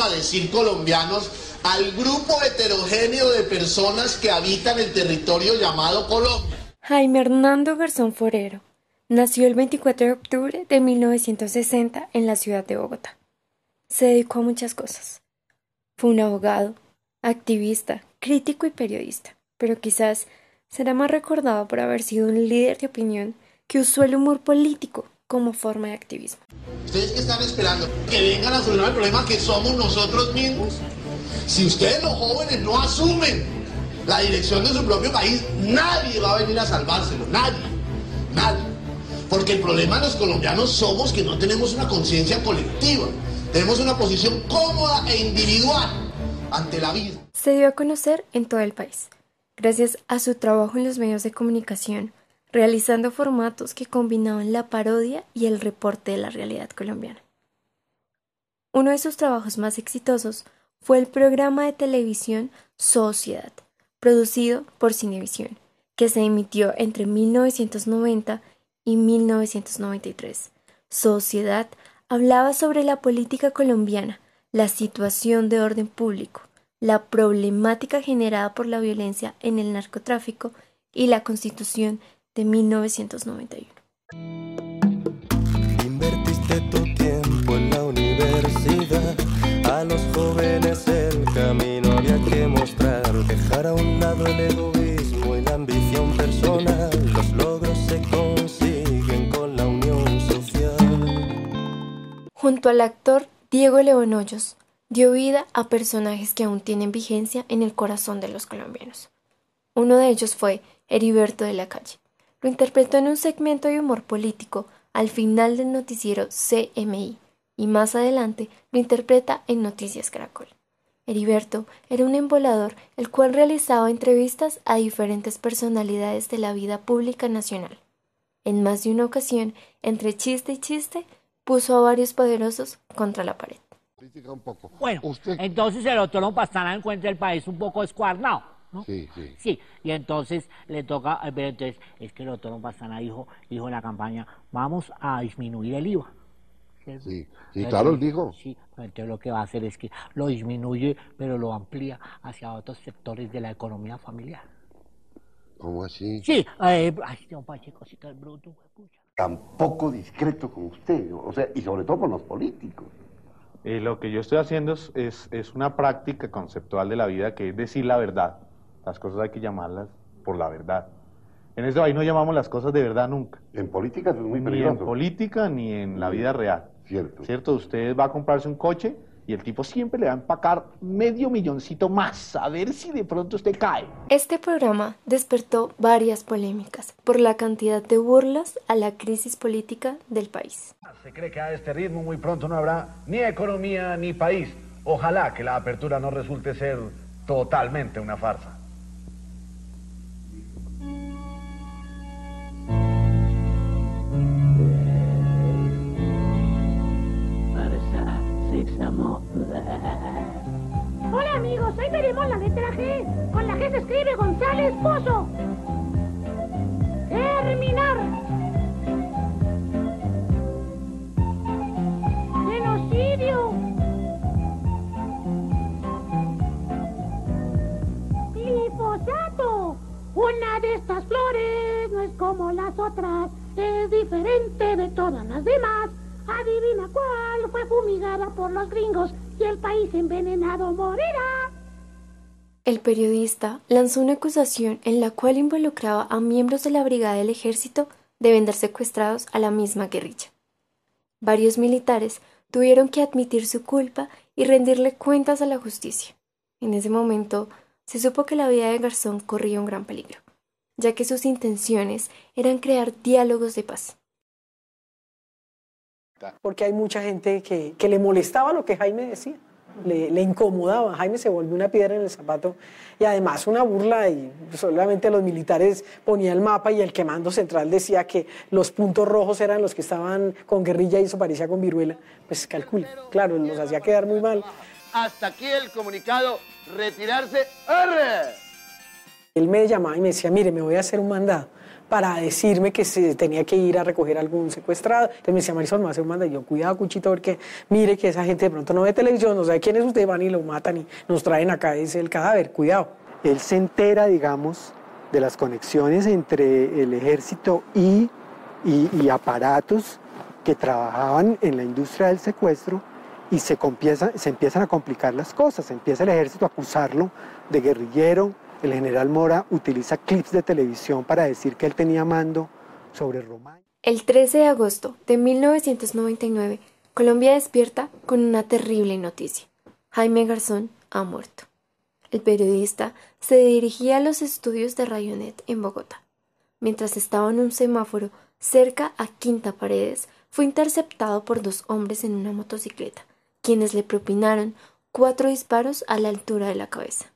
a decir colombianos, al grupo heterogéneo de personas que habitan el territorio llamado Colombia. Jaime Hernando Garzón Forero nació el 24 de octubre de 1960 en la ciudad de Bogotá. Se dedicó a muchas cosas. Fue un abogado, activista, crítico y periodista, pero quizás será más recordado por haber sido un líder de opinión que usó el humor político como forma de activismo. ¿Ustedes qué están esperando? ¿Que vengan a solucionar el problema que somos nosotros mismos? Si ustedes los jóvenes no asumen la dirección de su propio país, nadie va a venir a salvárselo, nadie, nadie. Porque el problema de los colombianos somos que no tenemos una conciencia colectiva, tenemos una posición cómoda e individual ante la vida. Se dio a conocer en todo el país, gracias a su trabajo en los medios de comunicación, realizando formatos que combinaban la parodia y el reporte de la realidad colombiana. Uno de sus trabajos más exitosos fue el programa de televisión Sociedad, producido por Cinevisión, que se emitió entre 1990 y 1993. Sociedad hablaba sobre la política colombiana, la situación de orden público, la problemática generada por la violencia en el narcotráfico y la constitución de 1991. Invertiste tu tiempo en la universidad, a los jóvenes el camino había que mostrar, dejar a un lado el egoísmo y la ambición personal, los logros se consiguen con la unión social. Junto al actor Diego León Hoyos, dio vida a personajes que aún tienen vigencia en el corazón de los colombianos. Uno de ellos fue Heriberto de la Calle, lo interpretó en un segmento de humor político al final del noticiero CMI y más adelante lo interpreta en Noticias Caracol. Heriberto era un embolador el cual realizaba entrevistas a diferentes personalidades de la vida pública nacional. En más de una ocasión, entre chiste y chiste, puso a varios poderosos contra la pared. Bueno, entonces el doctor Pastrana encuentra el país un poco escuarnado Sí, sí. Sí, y entonces le toca, eh, entonces es que el doctor Pastrana dijo, dijo en la campaña, vamos a disminuir el IVA. Sí, sí, claro, él dijo. Sí, entonces lo que va a hacer es que lo disminuye, pero lo amplía hacia otros sectores de la economía familiar. ¿Cómo así? Sí, eh, ay, don Pacheco, sí que es bruto, pucha. Tampoco discreto con usted, o sea, y sobre todo con los políticos. Eh, lo que yo estoy haciendo es, es, es una práctica conceptual de la vida que es decir la verdad. Las cosas hay que llamarlas por la verdad. En este país no llamamos las cosas de verdad nunca. En política es muy Ni peligroso. en política ni en la vida real. Cierto. ¿Cierto? Usted va a comprarse un coche y el tipo siempre le va a empacar medio milloncito más, a ver si de pronto usted cae. Este programa despertó varias polémicas por la cantidad de burlas a la crisis política del país. Se cree que a este ritmo muy pronto no habrá ni economía ni país. Ojalá que la apertura no resulte ser totalmente una farsa. Hola amigos, hoy veremos la letra G. Con la G se escribe González Pozo. Terminar. Genocidio. Glifosato. Una de estas flores no es como las otras. Es diferente de todas las demás. Adivina cuál fue fumigada por los gringos y el país envenenado morirá. El periodista lanzó una acusación en la cual involucraba a miembros de la brigada del ejército de vender secuestrados a la misma guerrilla. Varios militares tuvieron que admitir su culpa y rendirle cuentas a la justicia. En ese momento se supo que la vida de Garzón corría un gran peligro, ya que sus intenciones eran crear diálogos de paz. Porque hay mucha gente que, que le molestaba lo que Jaime decía, le, le, incomodaba. Jaime se volvió una piedra en el zapato y además una burla y solamente los militares ponían el mapa y el quemando central decía que los puntos rojos eran los que estaban con guerrilla y eso parecía con viruela. Pues calcula, claro, los hacía quedar muy mal. Hasta aquí el comunicado, retirarse, ¡arre! Él me llamaba y me decía, mire, me voy a hacer un mandado para decirme que se tenía que ir a recoger algún secuestrado. Entonces me decía Marisol, me hace un manda. Y yo, cuidado, Cuchito, porque mire que esa gente de pronto no ve televisión, no sabe quién es usted, van y lo matan y nos traen acá, es el cadáver, cuidado. Él se entera, digamos, de las conexiones entre el ejército y, y, aparatos que trabajaban en la industria del secuestro y se, compieza, se empiezan a complicar las cosas. Empieza el ejército a acusarlo de guerrillero. El general Mora utiliza clips de televisión para decir que él tenía mando sobre Román. El 13 de agosto de 1999, Colombia despierta con una terrible noticia. Jaime Garzón ha muerto. El periodista se dirigía a los estudios de Rayonet en Bogotá. Mientras estaba en un semáforo cerca a Quinta Paredes, fue interceptado por dos hombres en una motocicleta, quienes le propinaron cuatro disparos a la altura de la cabeza.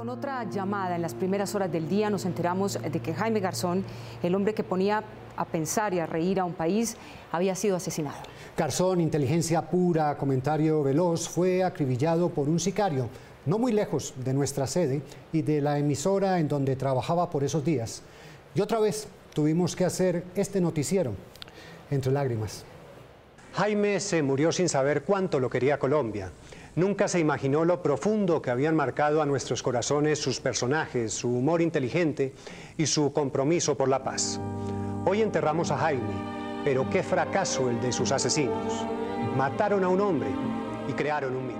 Con otra llamada en las primeras horas del día nos enteramos de que Jaime Garzón, el hombre que ponía a pensar y a reír a un país, había sido asesinado. Garzón, inteligencia pura, comentario veloz, fue acribillado por un sicario, no muy lejos de nuestra sede y de la emisora en donde trabajaba por esos días. Y otra vez tuvimos que hacer este noticiero entre lágrimas. Jaime se murió sin saber cuánto lo quería Colombia. Nunca se imaginó lo profundo que habían marcado a nuestros corazones sus personajes, su humor inteligente y su compromiso por la paz. Hoy enterramos a Jaime, pero qué fracaso el de sus asesinos. Mataron a un hombre y crearon un mito.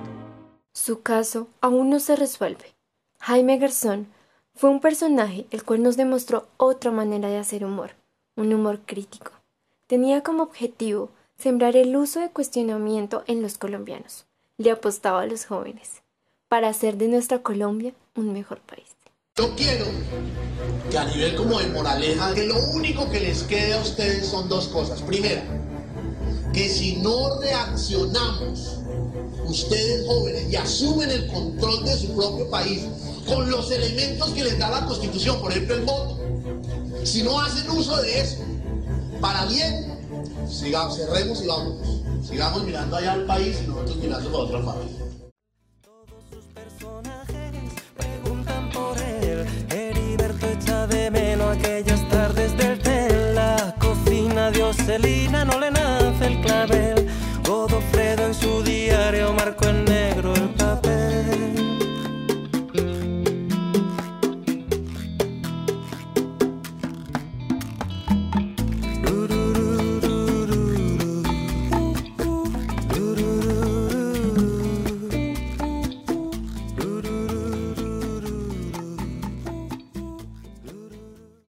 Su caso aún no se resuelve. Jaime Garzón fue un personaje el cual nos demostró otra manera de hacer humor, un humor crítico. Tenía como objetivo sembrar el uso de cuestionamiento en los colombianos le apostaba a los jóvenes para hacer de nuestra Colombia un mejor país. Yo quiero que a nivel como de moraleja, que lo único que les quede a ustedes son dos cosas. Primera, que si no reaccionamos, ustedes jóvenes, y asumen el control de su propio país con los elementos que les da la Constitución, por ejemplo el voto, si no hacen uso de eso, para bien, sigamos, cerremos y vámonos. Sigamos mirando allá al país y nosotros mirando para otra parte. Preguntan por él, Heriberto echa de menos aquellas tardes del tel. La cocina de Ocelina no le nace